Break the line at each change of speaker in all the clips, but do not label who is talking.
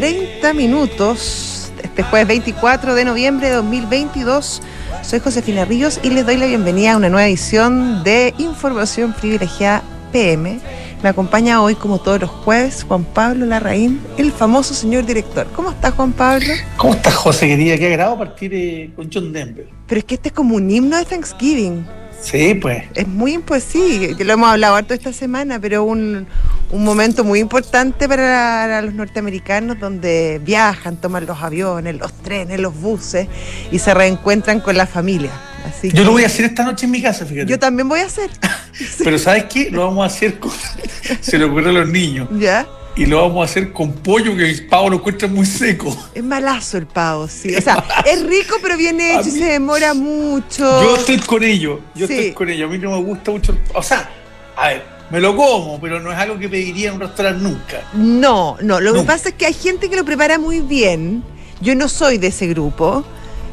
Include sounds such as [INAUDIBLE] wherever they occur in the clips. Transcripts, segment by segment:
30 minutos. Este jueves 24 de noviembre de 2022. Soy Josefina Ríos y les doy la bienvenida a una nueva edición de Información Privilegiada PM. Me acompaña hoy, como todos los jueves, Juan Pablo Larraín, el famoso señor director. ¿Cómo estás, Juan Pablo?
¿Cómo estás, José? Querida, qué agrado partir eh, con John Denver.
Pero es que este es como un himno de Thanksgiving.
Sí, pues.
Es muy imposible, que lo hemos hablado harto esta semana, pero un, un momento muy importante para, para los norteamericanos donde viajan, toman los aviones, los trenes, los buses y se reencuentran con la familia. Así
Yo lo voy a hacer esta noche en mi casa, fíjate.
Yo también voy a hacer. [LAUGHS]
Pero ¿sabes qué? Lo vamos a hacer con... [LAUGHS] Se le ocurre a los niños.
¿Ya?
Y lo vamos a hacer con pollo, que el pavo lo encuentra muy seco.
Es malazo el pavo, sí. O sea, es rico, pero viene
A
hecho y
mí-
se demora mucho.
Yo estoy con ello. Yo
Sí.
estoy con ello. A mí no me gusta mucho... el- O sea, a ver, me lo como, pero no es algo que pediría en un restaurante nunca.
No, no. Lo que pasa es que hay gente que lo prepara muy bien. Yo no soy de ese grupo.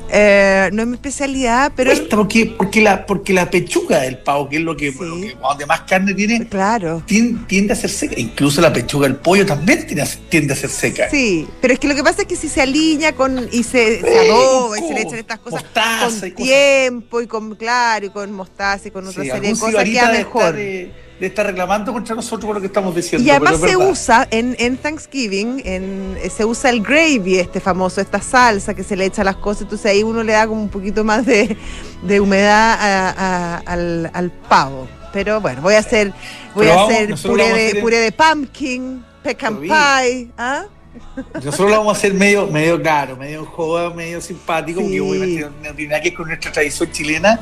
Eh, no es mi especialidad, pero
Cuesta porque, porque, la, porque la pechuga del pavo, que es lo que,
Sí.
lo que donde más carne tiene,
claro.
tiende, tiende a ser seca. Incluso la pechuga del pollo también tiende a, ser- tiende a ser seca.
Sí, pero es que lo que pasa es que si se alinea con y se, se adoba y se le echan estas cosas
mostaza
con
y cosas.
tiempo y con claro y con mostaza y con otra
Sí,
serie de cosas queda mejor.
de, de estar reclamando contra nosotros por lo que estamos diciendo.
Y además se usa en, en Thanksgiving, en, eh, se usa el gravy, este famoso, esta salsa que se le echa a las cosas, entonces ahí uno le da como un poquito más de, de humedad a- a- al, al pavo. Pero bueno, voy a hacer, voy a hacer puré de,
hacer en-
puré de pumpkin, pecan pie. ¿ah?
Nosotros lo vamos a hacer medio, medio caro, medio joda, medio simpático,
Sí.
porque obviamente no tiene nada que ver con nuestra tradición chilena.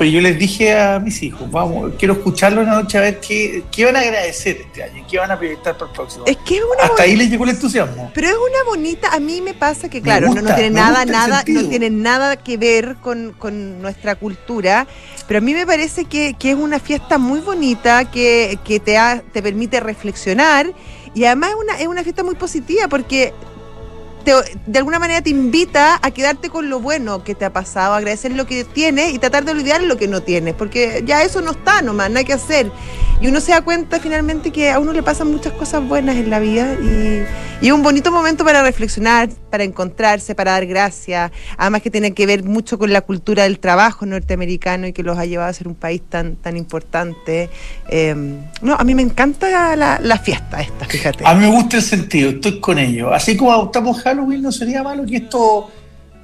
Pero yo les dije a mis hijos, vamos, quiero escucharlo una noche a ver qué, qué van a agradecer este año, qué van a proyectar para el próximo.
Es que es una
Hasta ahí les llegó el entusiasmo.
Pero es una bonita, a mí me pasa que claro, no- no, tiene nada, nada, no tiene nada que ver con, con nuestra cultura, pero a mí me parece que, que es una fiesta muy bonita, que, que te, ha- te permite reflexionar y además es una, es una fiesta muy positiva porque te- de alguna manera te invita a quedarte con lo bueno que te ha pasado, agradecer lo que tienes y tratar de olvidar lo que no tienes, porque ya eso no está nomás, no hay que hacer. Y uno se da cuenta finalmente que a uno le pasan muchas cosas buenas en la vida y, es un bonito momento para reflexionar, para encontrarse, para dar gracias. Además que tiene que ver mucho con la cultura del trabajo norteamericano y que los ha llevado a ser un país tan, tan importante. Eh, no, a mí me encanta la, la fiesta esta, fíjate.
A mí me gusta el sentido, estoy con ello. Así como adoptamos Halloween, no sería malo que esto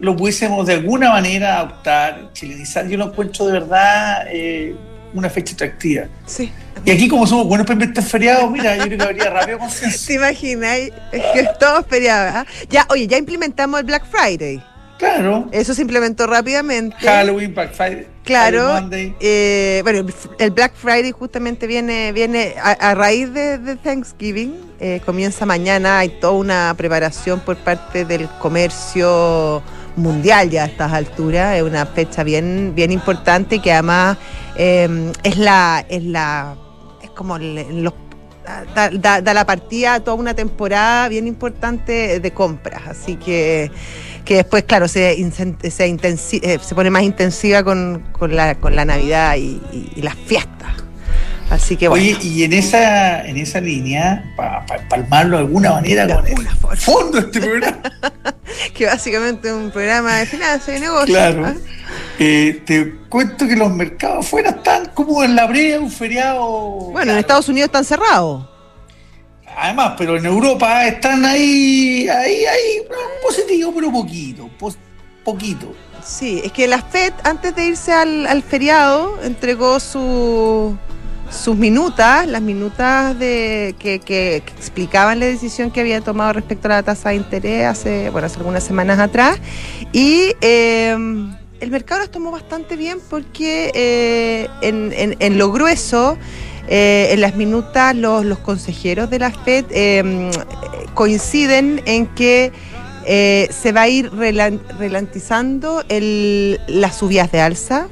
lo pudiésemos de alguna manera adoptar, chilenizar. Yo lo encuentro de verdad eh, una fecha atractiva.
Sí.
Y aquí, como somos buenos para inventar feriados, mira, yo creo que habría rápido [LAUGHS] consenso.
¿Te imaginas? Es que todo es feriado, ¿ah? Ya, oye, ya implementamos el Black Friday.
Claro.
Eso se implementó rápidamente.
Halloween, Black Friday,
Claro. Eh, bueno, el- el Black Friday justamente viene, viene a, a raíz de, de Thanksgiving. eh, comienza mañana. Hay toda una preparación por parte del comercio mundial ya a estas alturas. Es una fecha bien, bien importante que además eh, es la, es la, es como los da, da- da la partida a toda una temporada bien importante de compras. Así que, que después, claro, se, se, intensi- eh, se pone más intensiva con, con la, con la Navidad y, y- y las fiestas. Así que bueno.
Oye, y en esa, en esa línea, para palmarlo de alguna manera
De
con
alguna
el
forma.
fondo de este programa, [LAUGHS]
que básicamente es un programa de finanzas y negocios.
claro, eh, te cuento que los mercados afuera están como en la brea, un feriado.
Bueno, en. Estados Unidos están cerrados.
Además, pero en Europa están ahí, ahí, ahí, positivo, pero poquito, pos- poquito.
Sí, es que la FED, antes de irse al, feriado, entregó su, sus minutas, las minutas de que, explicaban la decisión que había tomado respecto a la tasa de interés hace, bueno, hace algunas semanas atrás. Y eh, el mercado las tomó bastante bien porque eh, en- en lo grueso Eh, en las minutas los, los consejeros de la FED eh, coinciden en que eh, se va a ir el- las subidas de alza,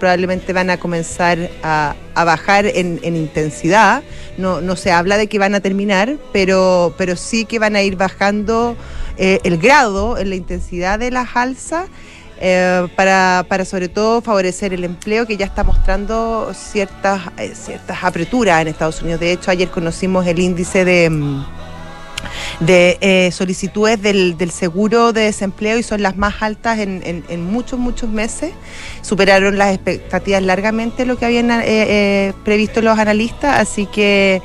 probablemente van a comenzar a, bajar en, en intensidad, no, no se habla de que van a terminar, pero, pero sí que van a ir bajando eh, el grado en la intensidad de las alzas. Eh, para, para sobre todo favorecer el empleo que ya está mostrando ciertas, eh, ciertas apreturas en Estados Unidos. De hecho, ayer conocimos el índice de, mm, de eh, solicitudes del, del seguro de desempleo y son las más altas en, en- en muchos, muchos meses. Superaron las expectativas largamente lo que habían eh, eh, previsto los analistas, así que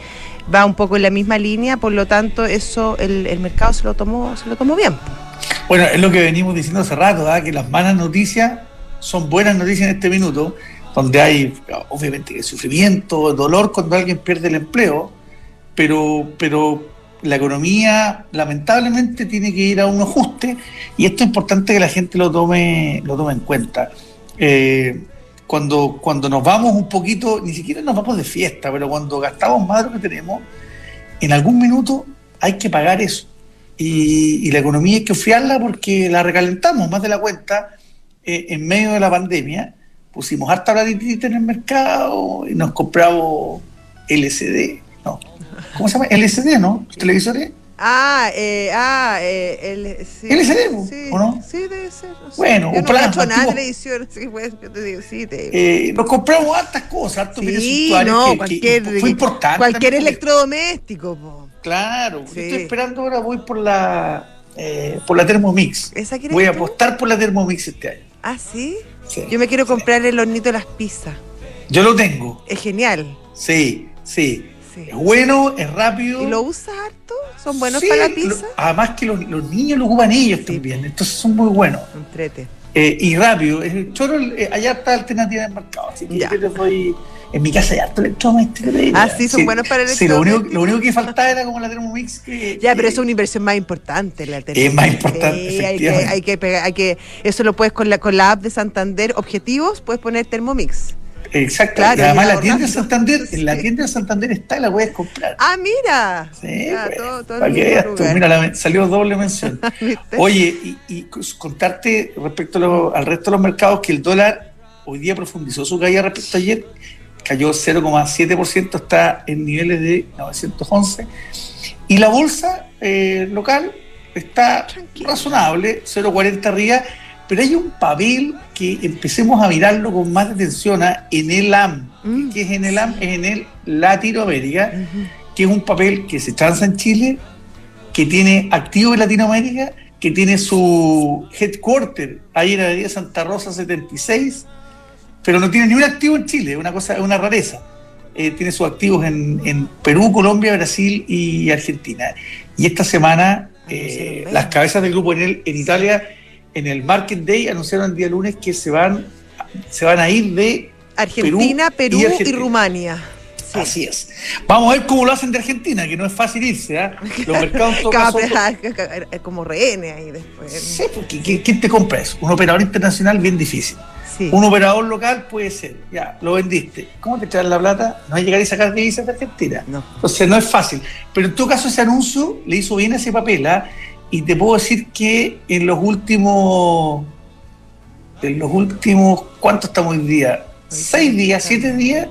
va un poco en la misma línea, por lo tanto eso el, el mercado se lo tomó, se lo tomó bien.
Bueno, es lo que venimos diciendo hace rato, que las malas noticias son buenas noticias en este minuto, donde hay obviamente sufrimiento, dolor cuando alguien pierde el empleo, pero, pero la economía lamentablemente tiene que ir a un ajuste y esto es importante que la gente lo tome, lo tome en cuenta. Eh, cuando, cuando nos vamos un poquito, ni siquiera nos vamos de fiesta, pero cuando gastamos más de lo que tenemos, en algún minuto hay que pagar eso. Y, y la economía hay que enfriarla porque la recalentamos más de la cuenta eh, en medio de la pandemia. Pusimos harta platita en el mercado y nos compramos LCD, ¿no? ¿Cómo se llama? LCD, ¿no? ¿Los televisores?
Ah, eh, ah, eh, el, sí,
LCD, ¿o
sí,
no?
Sí, debe ser. no sé.
Bueno,
yo
un
no
plan,
cacho nada de televisión, [LAUGHS] sí, pues, yo te digo, sí, te
Eh, nos compramos hartas cosas, hartos
Sí, no,
que- que
cualquier,
fue importante.
cualquier electrodoméstico, po.
Claro,
Sí.
estoy esperando ahora, voy por la eh, por la Thermomix.
¿Esa quieres
Voy a
tú?
apostar por la Thermomix este año.
Ah, ¿sí?
Sí.
Yo me quiero comprar el hornito de las pizzas.
Yo lo tengo.
Es genial.
Sí, sí. Es bueno, es rápido.
¿Y lo usas harto? ¿Son buenos para la
lo-
pizza?
además que los, los niños lo ocupan ellos también, entonces son muy buenos.
Entrete.
Eh, y rápido. El choro, eh, allá está alternativa en el mercado, así que
Ya.
yo les doy... En mi casa hay harto electrodoméstico. te diría.
Ah, sí, son buenos para el
Sí, lo único, lo único que faltaba era como la Thermomix que...
Ya, pero eso es una inversión más importante. La
Es más importante,
Sí, hay que, hay que pegar, hay que, eso lo puedes con la, con la app de Santander, objetivos, puedes poner Thermomix.
Exacto.
Claro,
y además la tienda de. [LAUGHS] Santander, en la
Sí.
tienda de Santander está y la puedes comprar.
Ah, mira.
Sí,
Ya,
pues,
todo- todo
para que veas tú, mira, la salió doble mención. [LAUGHS]
¿Viste?
Oye, y, y contarte respecto lo- al resto de los mercados que el dólar hoy día profundizó su caída respecto a ayer, cayó 0,7%, está en niveles de 911. Y la bolsa eh, local está
Tranquilo.
razonable, 0,40 arriba, pero hay un papel que empecemos a mirarlo con más atención ¿ah? en el AM.
Mm.
¿Qué es en el AM? Es en el Latinoamérica que es un papel que se transa en Chile, que tiene activo en Latinoamérica, que tiene su headquarter ahí en la Avenida Santa Rosa 76, pero no tiene ni un activo en Chile, una cosa, una rareza. Eh, tiene sus activos en, en Perú, Colombia, Brasil y Argentina. Y esta semana eh, las cabezas del grupo en, el, en Italia, en el Market Day, anunciaron el día lunes que se van, se van a ir de
Argentina, Perú,
y
y,
Argentina.
Rumania. Sí.
Así es. Vamos a ver cómo lo hacen de Argentina, que no es fácil irse. ¿ah? Los mercados [LAUGHS]
pe- [LAUGHS] como rehenes ahí después.
Sí, porque ¿qui- ¿quién te compra eso? Un operador internacional bien difícil.
Sí.
Un operador local puede ser. Ya, lo vendiste. ¿Cómo te traen la plata? No hay llegar y sacar divisas de Argentina.
No.
Entonces no es fácil. Pero en todo caso ese anuncio le hizo bien ese papel. ¿ah? Y te puedo decir que en los últimos... En los últimos... ¿Cuánto estamos hoy día? Seis días, siete días,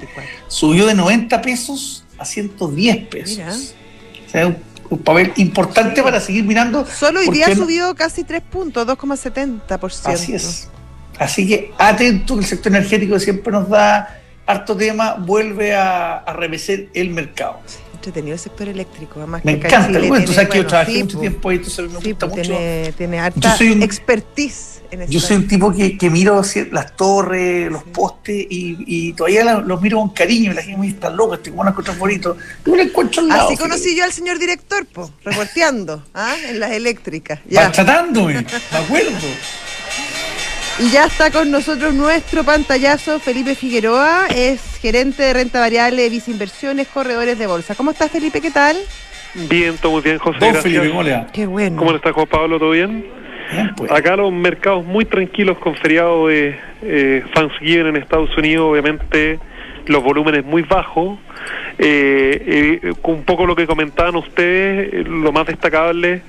subió de 90 pesos a 110 pesos.
Mira.
O sea, un, un papel importante
Sí.
para seguir mirando.
Solo hoy
¿Por
día subió casi 3 puntos, 2,70%.
Así es. Así que atento que el sector energético siempre nos da harto tema, vuelve a, a remecer el mercado.
Entretenido el sector eléctrico, además
Me
que
encanta. Bueno, tú
tiene,
sabes que yo trabajé
sí,
mucho
po.
tiempo ahí, entonces me
Sí,
gusta
pues
mucho.
tiene, harta
un-
expertise en eso.
Yo soy un tipo que, que miro las torres, los postes y, y todavía los miro con cariño. La gente me dice, está loco, este como encuentro bonito. Yo lo encuentro al lado.
Así conocí yo al señor director, po, reporteando, ¿ah? en las eléctricas. Ya.
Maltratándome, [LAUGHS] me acuerdo.
Y ya está con nosotros nuestro pantallazo, Felipe Figueroa, es gerente de renta variable de Visa Inversiones, corredores de bolsa. ¿Cómo estás, Felipe? ¿Qué tal?
Bien, todo muy bien, José.
Don
gracias.
Felipe.
Qué bueno.
¿Cómo le está Juan Pablo? ¿Todo bien?
Bien, pues.
Acá los mercados muy tranquilos con feriado de eh, Thanksgiving en Estados Unidos, obviamente los volúmenes muy bajos. Eh, eh, un poco lo que comentaban ustedes, eh, lo más destacable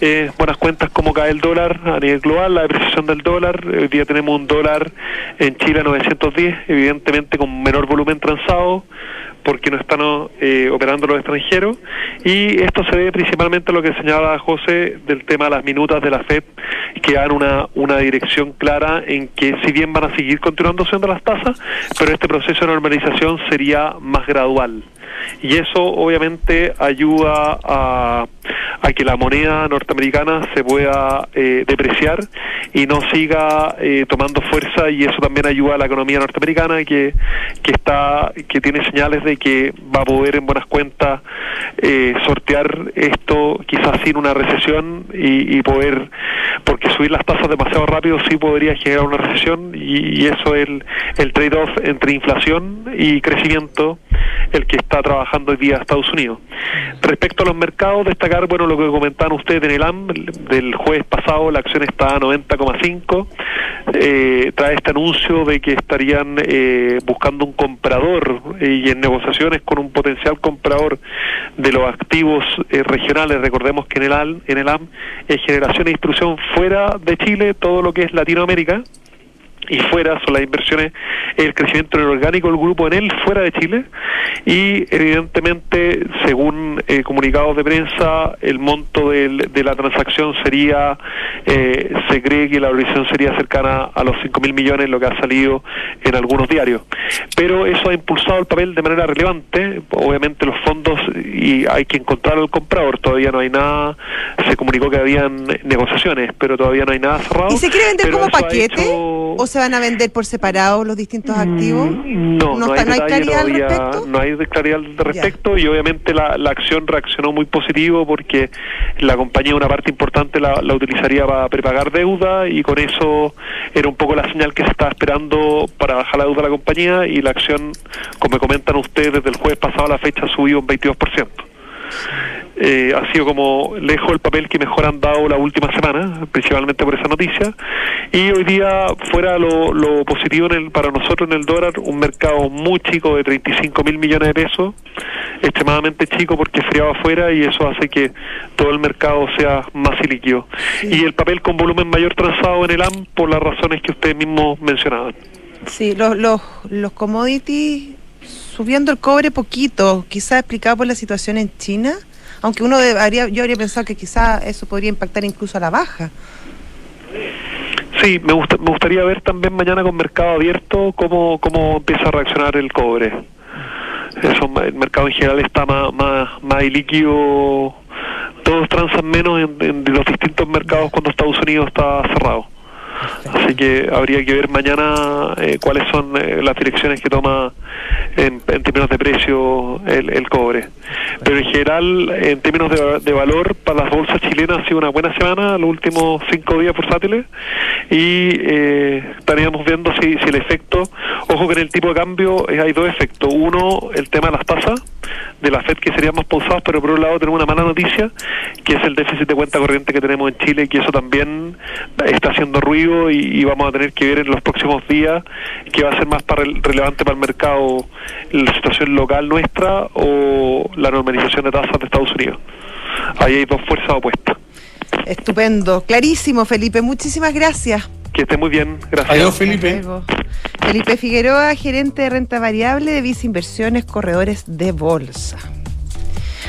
es buenas cuentas como cae el dólar a nivel global, la depreciación del dólar. Hoy día tenemos un dólar en Chile a 910, evidentemente con menor volumen transado porque no están eh, operando los extranjeros. Y esto se debe principalmente a lo que señalaba José del tema de las minutas de la FED, que dan una, una dirección clara en que si bien van a seguir continuando siendo las tasas, pero este proceso de normalización sería más gradual. Y eso obviamente ayuda a, a que la moneda norteamericana se pueda eh, depreciar y no siga eh, tomando fuerza y eso también ayuda a la economía norteamericana que, que está que tiene señales de que va a poder en buenas cuentas eh, sortear esto quizás sin una recesión y, poder porque subir las tasas demasiado rápido sí podría generar una recesión y, y eso es el, el trade-off entre inflación y crecimiento el que está trabajando hoy día Estados Unidos. Respecto a los mercados, destacar bueno lo que comentaban ustedes en el AM del jueves pasado, la acción está a 90,5, eh, trae este anuncio de que estarían eh, buscando un comprador eh, y en negociaciones con un potencial comprador de los activos eh, regionales. Recordemos que en el, AM, en el AM es generación e instrucción fuera de Chile, todo lo que es Latinoamérica y fuera son las inversiones, el crecimiento en el orgánico del grupo en él fuera de Chile y evidentemente según eh, comunicados de prensa el monto del, de la transacción sería eh, se cree que la valorización sería cercana a los 5 mil millones lo que ha salido en algunos diarios pero eso ha impulsado el papel de manera relevante obviamente los fondos y hay que encontrar al comprador todavía no hay nada se comunicó que habían negociaciones pero todavía no hay nada cerrado
¿Y se quiere vender como paquete?
hecho-
¿O se van a vender por separado los distintos activos?
Mm, No, no,
está-
hay, detalle
claridad al respecto?
no hay claridad al respecto y obviamente la, la acción reaccionó muy positivo porque la compañía una parte importante la, la utilizaría para prepagar deuda y con eso era un poco la señal que se estaba esperando para bajar la deuda de la compañía y la acción, como me comentan ustedes, desde el jueves pasado a la fecha ha subido un 22%. Eh, ha sido como lejos el papel que mejor han dado la última semana, principalmente por esa noticia. Y hoy día, fuera lo, lo positivo en el, para nosotros en el dólar, un mercado muy chico de 35 mil millones de pesos, extremadamente chico porque feriado afuera y eso hace que todo el mercado sea más ilíquido. Y el papel con volumen mayor transado en el AM por las razones que ustedes mismos mencionaban.
Sí, los, los, los commodities subiendo el cobre poquito, quizás explicado por la situación en China, aunque uno debería, yo habría pensado que quizás eso podría impactar incluso a la baja.
Sí, me, gusta, me gustaría ver también mañana con mercado abierto cómo, cómo empieza a reaccionar el cobre. Eso, el mercado en general está más, más, más ilíquido, todos transan menos en, en los distintos mercados cuando Estados Unidos está cerrado. Así que habría que ver mañana eh, cuáles son eh, las direcciones que toma en, en términos de precio el, el cobre. Pero en general, en términos de, de valor, para las bolsas chilenas ha sido una buena semana, los últimos cinco días bursátiles, y eh, estaríamos viendo si, si el efecto, ojo que en el tipo de cambio eh, hay dos efectos. Uno, el tema de las tasas de la FED que serían más pausados, pero por un lado tenemos una mala noticia, que es el déficit de cuenta corriente que tenemos en Chile, que eso también está haciendo ruido y, y vamos a tener que ver en los próximos días que va a ser más para el- relevante para el mercado la situación local nuestra o la normalización de tasas de Estados Unidos. Ahí hay dos fuerzas opuestas.
Estupendo, clarísimo, Felipe. Muchísimas gracias.
Que esté muy bien, gracias.
Adiós, Felipe.
Felipe Figueroa, gerente de renta variable de Visa Inversiones, corredores de bolsa.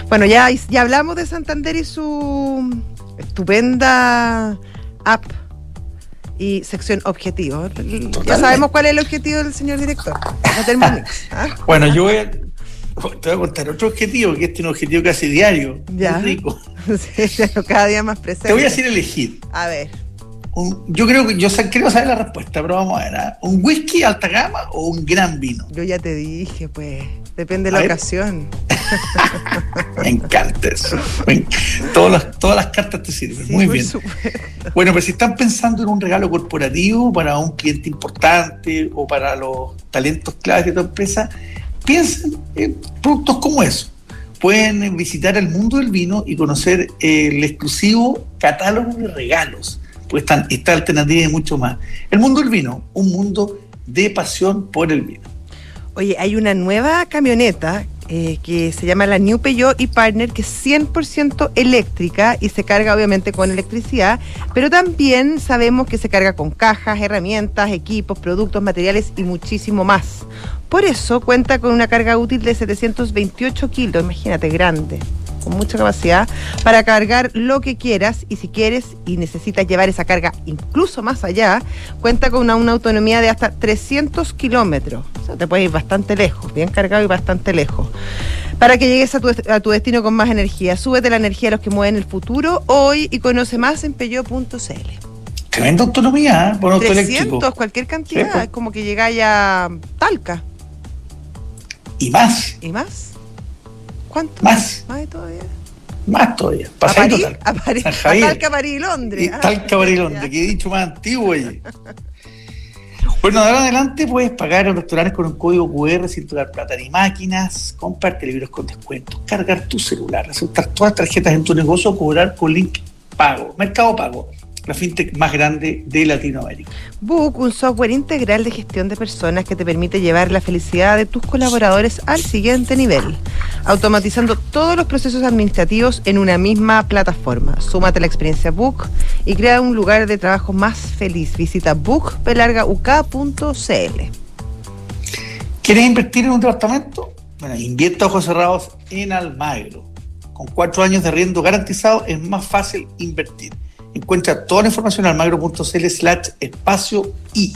Bueno, ya, ya hablamos de Santander y su estupenda app y sección objetivo. Ya sabemos cuál es el objetivo del señor director. No. [LAUGHS]
Bueno, yo voy a, te voy a contar otro objetivo, que este es un objetivo casi diario.
Ya.
muy rico. [LAUGHS]
Sí, cada día más presente.
Te voy a decir elegir.
A ver.
Un- yo creo que yo creo saber la respuesta, pero vamos a ver. ¿ah? ¿Un whisky alta gama o un gran vino?
Yo ya te dije, pues. Depende de la ocasión. [LAUGHS]
Me encanta eso. Todas, las, todas las cartas te sirven.
Sí,
Muy bien.
supuesto.
Bueno, pero si están pensando en un regalo corporativo para un cliente importante o para los talentos claves de tu empresa, piensen en productos como eso. Pueden eh, visitar el mundo del vino y conocer eh, el exclusivo catálogo de regalos, pues están esta alternativa y mucho más. El mundo del vino, un mundo de pasión por el vino.
Oye, hay una nueva camioneta eh, que se llama la New Peugeot y Partner, que es 100% eléctrica y se carga obviamente con electricidad, pero también sabemos que se carga con cajas, herramientas, equipos, productos, materiales y muchísimo más. Por eso cuenta con una carga útil de 728 kilos, imagínate, grande con mucha capacidad para cargar lo que quieras y si quieres y necesitas llevar esa carga incluso más allá, cuenta con una, una autonomía de hasta 300 kilómetros. O sea, te puedes ir bastante lejos, bien cargado y bastante lejos. Para que llegues a tu, a tu destino con más energía. Súbete la energía a los que mueven el futuro hoy y conoce más en peyo.cl.
Tremenda autonomía, ¿eh? por auto
300,
eléctrico.
cualquier cantidad,
pues.
es como que llega ya a Talca
Y más,
y más. ¿Cuánto?
Más.
Más todavía.
más todavía.
A
Pasadito
París,
tal.
a París,
San
a. Talca, París y Londres.
Y
Ah,
Talca,
ya. [LAUGHS]
que he dicho más antiguo, oye. Bueno, de ahora en adelante puedes pagar en restaurantes con un código QR sin tocar plata ni máquinas, comprarte libros con descuentos, cargar tu celular, aceptar todas las tarjetas en tu negocio o cobrar con link pago. Mercado Pago, la fintech más grande de Latinoamérica.
Book, un software integral de gestión de personas que te permite llevar la felicidad de tus colaboradores al siguiente nivel, automatizando todos los procesos administrativos en una misma plataforma. Súmate a la experiencia Book y crea un lugar de trabajo más feliz. Visita bookpelargauk.cl.
¿Quieres invertir en un departamento? Bueno, invierta ojos cerrados en Almagro. Con cuatro años de arriendo garantizado es más fácil invertir. Encuentra toda la información en almagro.cl slash espacio y.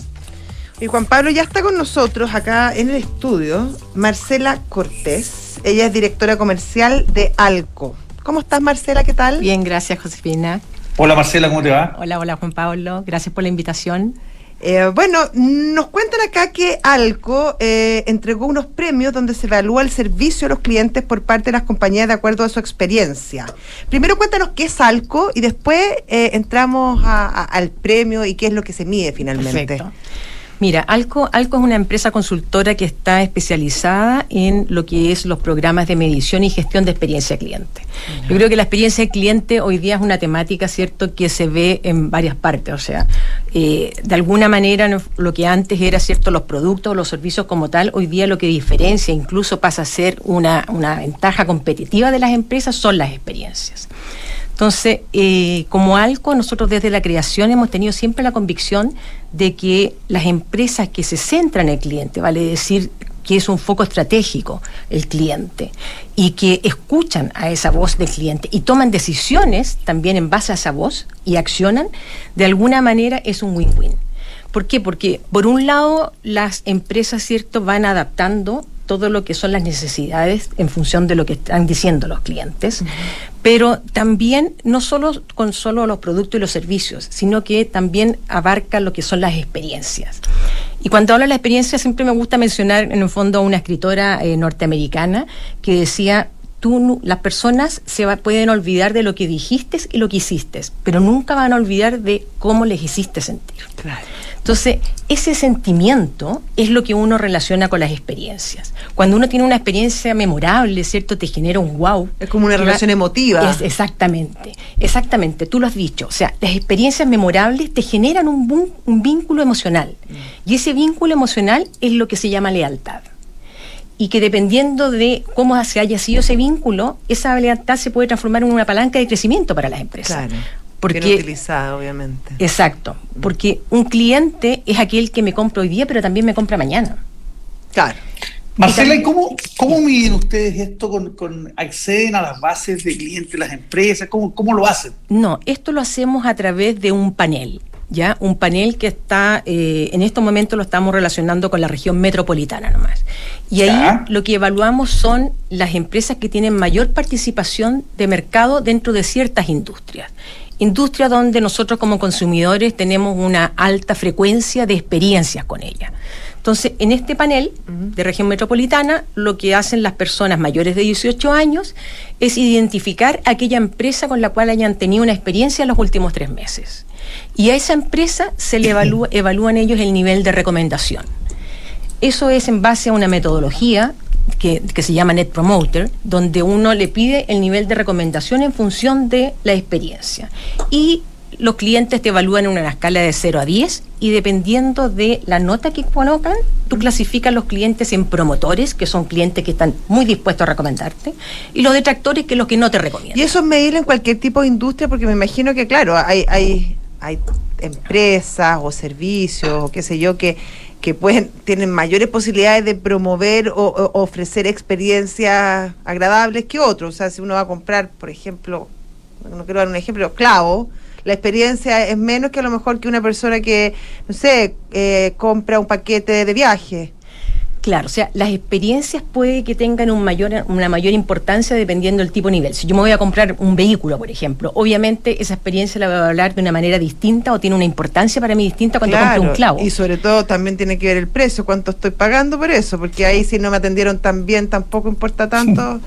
Y Juan Pablo ya está con nosotros acá en el estudio, Marcela Cortés. Ella es directora comercial de Alco. ¿Cómo estás, Marcela? ¿Qué tal?
Bien, gracias Josefina.
Hola Marcela, ¿cómo te va?
Hola, hola Juan Pablo. Gracias por la invitación.
Eh, bueno, nos cuentan acá que Alco eh, entregó unos premios donde se evalúa el servicio a los clientes por parte de las compañías de acuerdo a su experiencia. Primero cuéntanos qué es Alco y después eh, entramos a- al premio y qué es lo que se mide finalmente.
Mira, Alco, Alco es una empresa consultora que está especializada en lo que es los programas de medición y gestión de experiencia cliente. Yo creo que la experiencia cliente hoy día es una temática, ¿cierto?, que se ve en varias partes. O sea, eh, de alguna manera lo que antes era, ¿cierto?, los productos o los servicios como tal, hoy día lo que diferencia, incluso pasa a ser una, una ventaja competitiva de las empresas, son las experiencias. Entonces, eh, como ALCO, nosotros desde la creación hemos tenido siempre la convicción de que las empresas que se centran en el cliente, vale decir que es un foco estratégico el cliente y que escuchan a esa voz del cliente y toman decisiones también en base a esa voz y accionan, de alguna manera es un win-win. ¿Por qué? Porque por un lado las empresas, ¿cierto?, van adaptando todo lo que son las necesidades en función de lo que están diciendo los clientes, pero también no solo con solo los productos y los servicios, sino que también abarca lo que son las experiencias. Y cuando hablo de la experiencia siempre me gusta mencionar en el fondo a una escritora eh, norteamericana que decía tú las personas se va- pueden olvidar de lo que dijiste y lo que hiciste, pero nunca van a olvidar de cómo les hiciste sentir.
Claro.
Entonces, ese sentimiento es lo que uno relaciona con las experiencias. Cuando uno tiene una experiencia memorable, ¿cierto? Te genera un wow.
Es como una
Que va-
relación emotiva.
Es- exactamente, exactamente, tú lo has dicho. O sea, las experiencias memorables te generan un, vínculo emocional. Y ese vínculo emocional es lo que se llama lealtad. Y que dependiendo de cómo se haya sido ese vínculo, esa lealtad se puede transformar en una palanca de crecimiento para las empresas.
Claro.
Porque
Bien utilizada, obviamente.
Exacto, porque un cliente es aquel que me compra hoy día, pero también me compra mañana.
Claro.
Marcela,
Y
¿y cómo, cómo miden ustedes esto? Con, con- ¿Acceden a las bases de clientes de las empresas? ¿Cómo, ¿Cómo lo hacen?
No, esto lo hacemos a través de un panel, ¿ya? Un panel que está, eh, en estos momentos lo estamos relacionando con la región metropolitana nomás. Y ahí
Ya.
lo que evaluamos son las empresas que tienen mayor participación de mercado dentro de ciertas industrias. Industrias donde nosotros como consumidores tenemos una alta frecuencia de experiencias con ellas. Entonces, en este panel de región metropolitana, lo que hacen las personas mayores de 18 años es identificar aquella empresa con la cual hayan tenido una experiencia en los últimos tres meses. Y a esa empresa se le evalúa, [CLEARS THROAT] evalúan ellos el nivel de recomendación. Eso es en base a una metodología que, que se llama Net Promoter, donde uno le pide el nivel de recomendación en función de la experiencia. Y los clientes te evalúan en una escala de 0 a 10 y dependiendo de la nota que colocan, tú clasificas los clientes en promotores, que son clientes que están muy dispuestos a recomendarte, y los detractores, que son los que no te recomiendan.
Y eso es medible en cualquier tipo de industria, porque me imagino que, claro, hay, hay, hay empresas o servicios o qué sé yo que que pueden, tienen mayores posibilidades de promover o, o ofrecer experiencias agradables que otros. O sea, si uno va a comprar, por ejemplo, no quiero dar un ejemplo, clavo, la experiencia es menos que a lo mejor que una persona que, no sé, eh, compra un paquete de viaje.
Claro, o sea, las experiencias puede que tengan un mayor, una mayor importancia dependiendo del tipo de nivel. Si yo me voy a comprar un vehículo, por ejemplo, obviamente esa experiencia la voy a hablar de una manera distinta o tiene una importancia para mí distinta cuando compro un clavo.
Y sobre todo también tiene que ver el precio, cuánto estoy pagando por eso, porque ahí si no me atendieron tan bien tampoco importa tanto.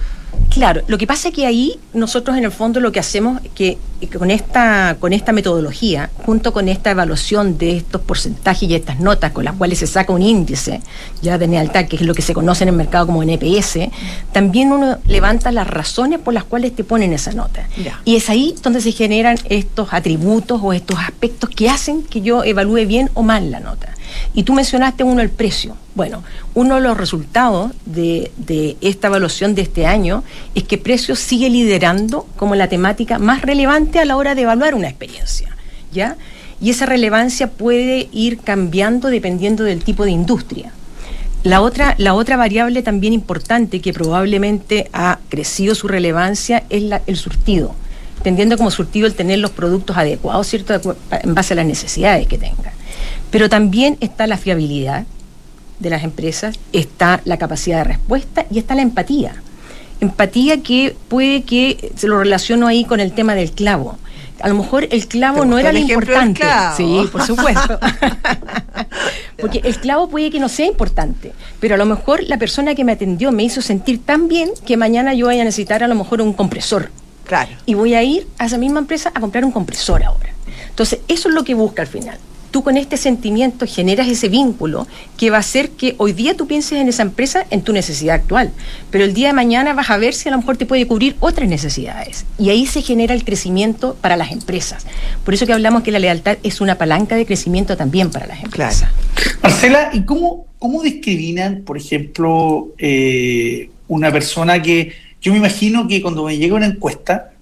Claro, lo que pasa es que ahí nosotros en el fondo lo que hacemos que con esta con esta metodología, junto con esta evaluación de estos porcentajes y estas notas con las cuales se saca un índice ya de lealtad, que es lo que se conoce en el mercado como NPS, también uno levanta las razones por las cuales te ponen esa nota. Y es ahí donde se generan estos atributos o estos aspectos que hacen que yo evalúe bien o mal la nota. Y tú mencionaste uno el precio. Bueno, uno de los resultados de, esta evaluación de este año es que precio sigue liderando como la temática más relevante a la hora de evaluar una experiencia. ¿Ya? Y esa relevancia puede ir cambiando dependiendo del tipo de industria. La otra, la otra variable también importante que probablemente ha crecido su relevancia es el surtido, entendiendo como surtido el tener los productos adecuados, ¿cierto? En base a las necesidades que tenga. Pero también está la fiabilidad de las empresas, está la capacidad de respuesta y está la empatía. Empatía que puede que se lo relaciono ahí con el tema del clavo. A lo mejor el clavo no era lo importante. Sí, por supuesto. [LAUGHS] Porque el clavo puede que no sea importante, pero a lo mejor la persona que me atendió me hizo sentir tan bien que mañana yo voy a necesitar a lo mejor un compresor.
Claro.
Y voy a ir a esa misma empresa a comprar un compresor ahora. Entonces, eso es lo que busca al final tú con este sentimiento generas ese vínculo que va a hacer que hoy día tú pienses en esa empresa en tu necesidad actual, pero el día de mañana vas a ver si a lo mejor te puede cubrir otras necesidades. Y ahí se genera el crecimiento para las empresas. Por eso que hablamos que la lealtad es una palanca de crecimiento también para las empresas.
Marcela, ¿y cómo, cómo discriminan, por ejemplo, eh, una persona que yo me imagino que cuando me llega una encuesta,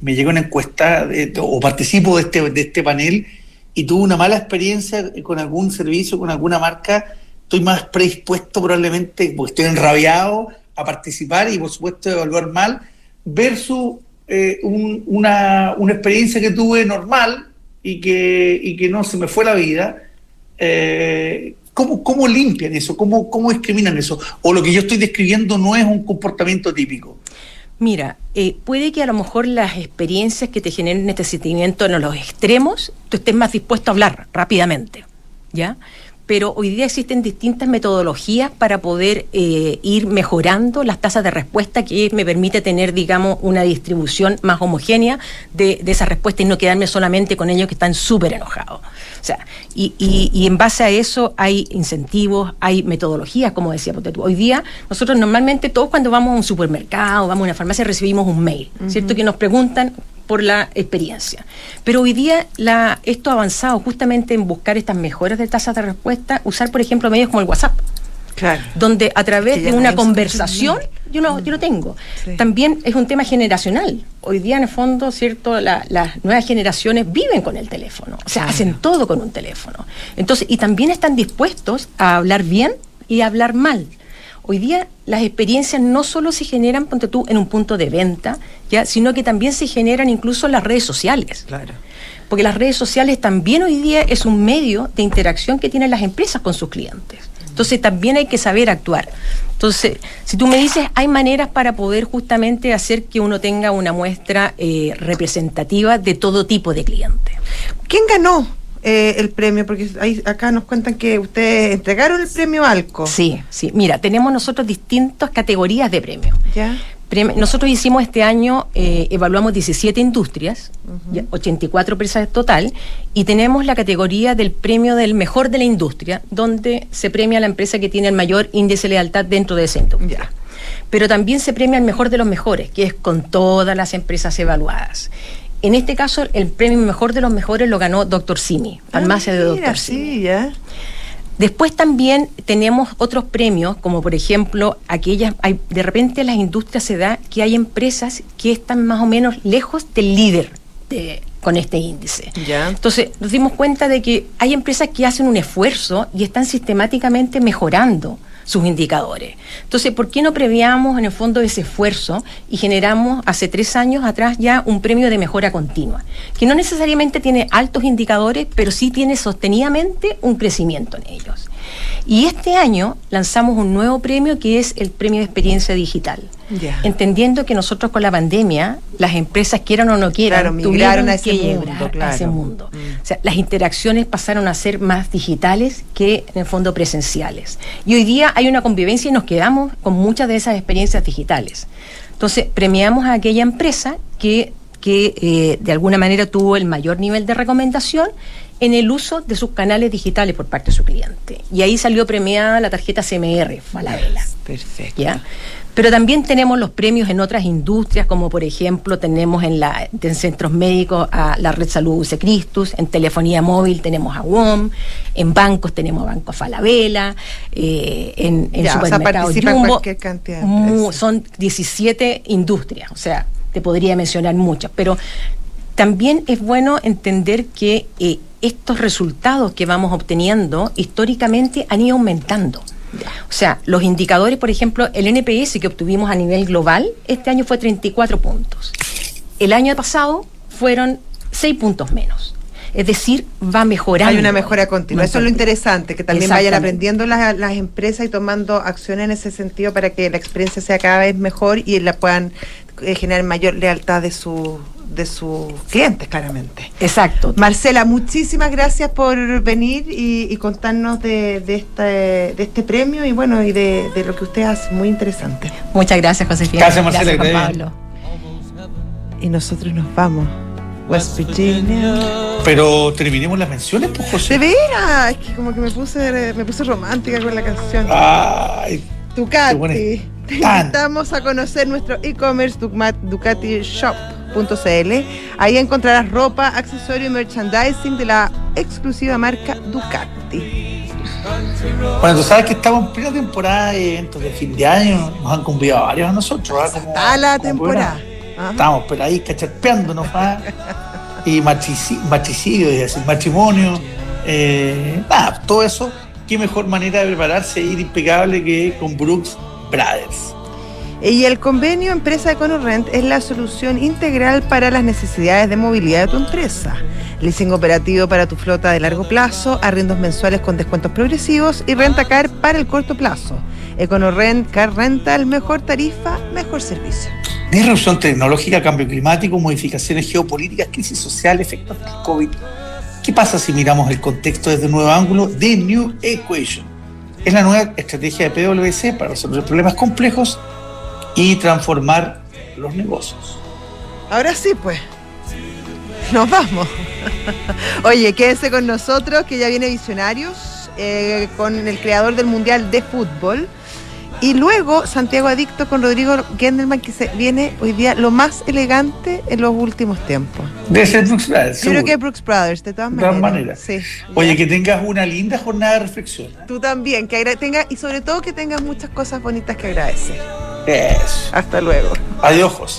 me llega una encuesta o participo de este, de este panel, y tuve una mala experiencia con algún servicio, con alguna marca, estoy más predispuesto probablemente, porque estoy enrabiado a participar y por supuesto evaluar mal, versus eh, una, una, experiencia que tuve normal y que, y que no se me fue la vida. Eh, ¿cómo, ¿Cómo limpian eso? ¿Cómo, ¿Cómo discriminan eso? ¿O lo que yo estoy describiendo no es un comportamiento típico?
Mira, eh, puede que a lo mejor las experiencias que te generen este sentimiento en los extremos, tú estés más dispuesto a hablar rápidamente, ¿ya? Pero hoy día existen distintas metodologías para poder eh, ir mejorando las tasas de respuesta que me permite tener, digamos, una distribución más homogénea de, de esa respuesta y no quedarme solamente con ellos que están súper enojados. O sea, y, y, en base a eso hay incentivos, hay metodologías, como decía Hoy día, nosotros normalmente todos cuando vamos a un supermercado, vamos a una farmacia, recibimos un mail, ¿cierto? Que nos preguntan por la experiencia. Pero hoy día la, esto ha avanzado justamente en buscar estas mejoras de tasas de respuesta, usar, por ejemplo, medios como el WhatsApp.
Claro.
Donde a través de una conversación yo lo, yo lo tengo. También es un tema generacional. Hoy día, en el fondo, ¿cierto? las nuevas generaciones viven con el teléfono. O sea, hacen todo con un teléfono. Entonces, y también están dispuestos a hablar bien y a hablar mal. Hoy día las experiencias no solo se generan, ponte tú, en un punto de venta, ya, sino que también se generan incluso en las redes sociales.
Claro.
Porque las redes sociales también hoy día es un medio de interacción que tienen las empresas con sus clientes. Entonces también hay que saber actuar. Entonces, si tú me dices, hay maneras para poder justamente hacer que uno tenga una muestra eh, representativa de todo tipo de clientes.
¿Quién ganó eh, el premio? Porque ahí, acá nos cuentan que ustedes entregaron el premio ALCO.
Sí, sí. Mira, tenemos nosotros distintas categorías de premio.
¿Ya?
Nosotros hicimos este año, eh, evaluamos 17 industrias, 84 empresas total, y tenemos la categoría del premio del mejor de la industria, donde se premia a la empresa que tiene el mayor índice de lealtad dentro de esa industria. Pero también se premia al mejor de los mejores, que es con todas las empresas evaluadas. En este caso, el premio mejor de los mejores lo ganó Dr. Simi, farmacia
Ah,
de
mira,
Dr. Simi.
sí, ya.
Después también tenemos otros premios, como por ejemplo, aquellas, hay, de repente en las industrias se da que hay empresas que están más o menos lejos del líder de- con este índice.
Ya.
Entonces nos dimos cuenta de que hay empresas que hacen un esfuerzo y están sistemáticamente mejorando sus indicadores. Entonces, ¿por qué no previamos en el fondo ese esfuerzo y generamos hace tres años atrás ya un premio de mejora continua? Que no necesariamente tiene altos indicadores, pero sí tiene sostenidamente un crecimiento en ellos. Y este año lanzamos un nuevo premio que es el premio de experiencia digital. Entendiendo que nosotros con la pandemia, las empresas quieran o no quieran,
Claro,
tuvieron
a ese
que
mundo,
llegar a ese mundo.
Mm.
O sea, las interacciones pasaron a ser más digitales que en el fondo presenciales. Y hoy día hay una convivencia y nos quedamos con muchas de esas experiencias digitales. Entonces, premiamos a aquella empresa que, que eh, de alguna manera tuvo el mayor nivel de recomendación en el uso de sus canales digitales por parte de su cliente. Y ahí salió premiada la tarjeta CMR, Falabella.
Perfecto.
¿ya? Pero también tenemos los premios en otras industrias, como por ejemplo tenemos en, la, en centros médicos a la Red Salud UC Christus, en telefonía móvil tenemos a WOM, en bancos tenemos a Banco Falabella, eh, en, en
Ya, o sea,
supermercados Jumbo.
cualquier cantidad de
Mu-
empresas.
son 17 industrias, o sea, te podría mencionar muchas, pero también es bueno entender que eh, estos resultados que vamos obteniendo históricamente han ido aumentando. O sea, los indicadores, por ejemplo, el NPS que obtuvimos a nivel global, este año fue 34 puntos. El año pasado fueron 6 puntos menos. Es decir, va mejorando.
Hay una mejora continua. Eso es lo interesante, que también vayan aprendiendo las, las empresas y tomando acciones en ese sentido para que la experiencia sea cada vez mejor y la puedan generar mayor lealtad de, su, de sus clientes, claramente.
Exacto.
Marcela, muchísimas gracias por venir y, y contarnos de, de, este, de este premio y bueno, y de, de lo que usted hace. Muy interesante.
Muchas gracias, Josefina.
Gracias, Marcela,
Juan
bien.
Pablo.
Y nosotros nos vamos. West Virginia.
Pero terminemos las menciones, pues,
De
José.
veras, es que como que me puse, me puse romántica con la canción.
Ay. Qué buena.
Te invitamos a conocer nuestro e-commerce ducatishop.cl. Ahí encontrarás ropa, accesorio y merchandising de la exclusiva marca Ducati.
Bueno, tú sabes que estamos en plena temporada de eventos de fin de año. Nos han convidado varios a nosotros. ¿ah? Como-
Está la temporada.
buena. Estamos pero ahí cacharpeándonos. [LAUGHS] Y matrici- matricidio, es decir, matrimonio. eh, nada, todo eso. Qué mejor manera de prepararse e ir impecable que con Brooks Brothers.
Y el convenio Empresa EconoRent es la solución integral para las necesidades de movilidad de tu empresa. Leasing operativo para tu flota de largo plazo, arriendos mensuales con descuentos progresivos y renta car para el corto plazo. EconoRent Car Rental, mejor tarifa, mejor servicio.
Disrupción tecnológica, cambio climático, modificaciones geopolíticas, crisis social, efectos del COVID. ¿Qué pasa si miramos el contexto desde un nuevo ángulo? The New Equation. Es la nueva estrategia de PwC para resolver problemas complejos y transformar los negocios.
Ahora sí, pues. Nos vamos. Oye, quédense con nosotros, que ya viene Visionarios, eh, con el creador del Mundial de Fútbol. Y luego Santiago Adicto con Rodrigo Gendelman, que se viene hoy día lo más elegante en los últimos tiempos.
Debe ser Brooks Brothers,
Yo creo que Brooks Brothers, de todas
De
maneras.
todas maneras.
Sí.
Oye, que tengas una linda jornada de reflexión.
Tú también, que agra- tenga, y sobre todo que tengas muchas cosas bonitas que agradecer.
Eso.
Hasta luego.
Adiós, José.